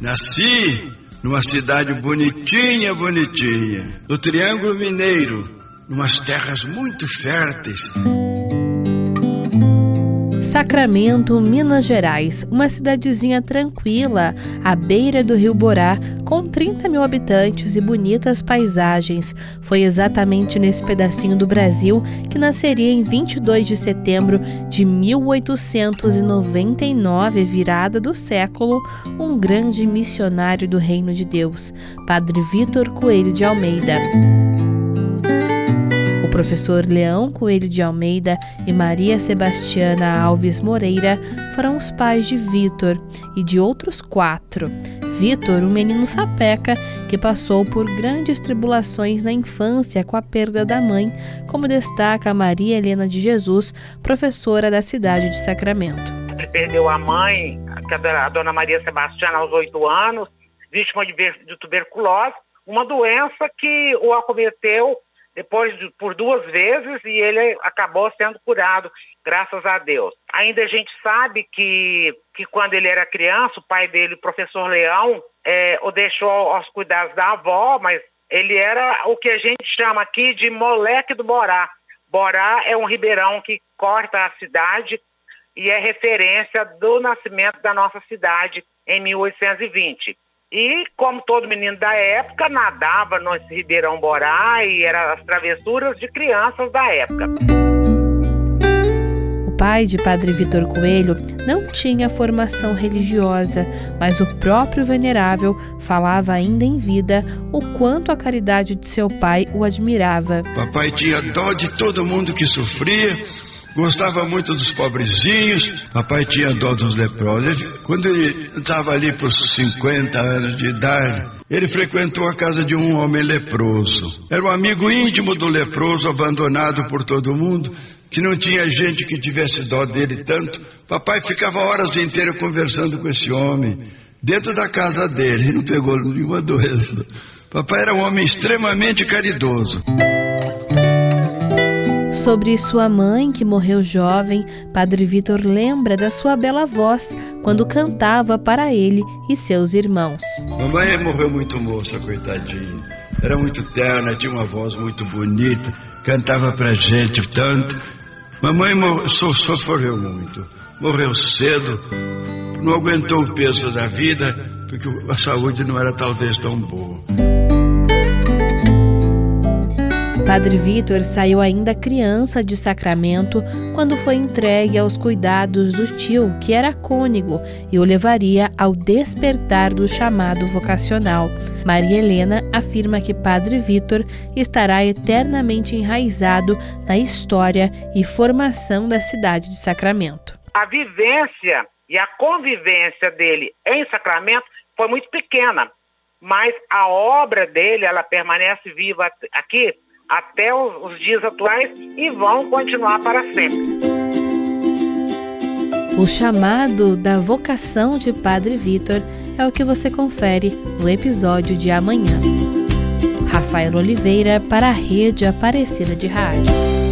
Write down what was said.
Nasci numa cidade bonitinha, bonitinha, no Triângulo Mineiro, numas terras muito férteis. Sacramento, Minas Gerais, uma cidadezinha tranquila, à beira do rio Borá, com 30 mil habitantes e bonitas paisagens. Foi exatamente nesse pedacinho do Brasil que nasceria em 22 de setembro de 1899, virada do século, um grande missionário do Reino de Deus, Padre Vitor Coelho de Almeida professor Leão Coelho de Almeida e Maria Sebastiana Alves Moreira foram os pais de Vitor e de outros quatro. Vitor, um menino sapeca que passou por grandes tribulações na infância com a perda da mãe, como destaca Maria Helena de Jesus, professora da cidade de Sacramento. Ele perdeu a mãe, a dona Maria Sebastiana, aos oito anos, vítima de tuberculose, uma doença que o acometeu depois de, por duas vezes e ele acabou sendo curado, graças a Deus. Ainda a gente sabe que, que quando ele era criança, o pai dele, o professor Leão, é, o deixou aos cuidados da avó, mas ele era o que a gente chama aqui de moleque do Borá. Borá é um ribeirão que corta a cidade e é referência do nascimento da nossa cidade em 1820. E, como todo menino da época, nadava no Ribeirão Borá e eram as travessuras de crianças da época. O pai de Padre Vitor Coelho não tinha formação religiosa, mas o próprio venerável falava ainda em vida o quanto a caridade de seu pai o admirava. Papai tinha dó de todo mundo que sofria Gostava muito dos pobrezinhos, papai tinha dó dos leprosos. Quando ele estava ali por 50 anos de idade, ele frequentou a casa de um homem leproso. Era um amigo íntimo do leproso, abandonado por todo mundo, que não tinha gente que tivesse dó dele tanto. Papai ficava horas inteiras conversando com esse homem, dentro da casa dele, e não pegou nenhuma doença. Papai era um homem extremamente caridoso. Sobre sua mãe, que morreu jovem, Padre Vitor lembra da sua bela voz quando cantava para ele e seus irmãos. Mamãe morreu muito moça, coitadinha. Era muito terna, tinha uma voz muito bonita, cantava pra gente tanto. Mamãe so sofreu muito, morreu cedo, não aguentou o peso da vida, porque a saúde não era talvez tão boa. Padre Vitor saiu ainda criança de Sacramento quando foi entregue aos cuidados do tio, que era cônego, e o levaria ao despertar do chamado vocacional. Maria Helena afirma que Padre Vitor estará eternamente enraizado na história e formação da cidade de Sacramento. A vivência e a convivência dele em Sacramento foi muito pequena, mas a obra dele ela permanece viva aqui até os, dias atuais e vão continuar para sempre. O chamado da vocação de Padre Vitor é o que você confere no episódio de amanhã. Rafael Oliveira para a Rede Aparecida de Rádio.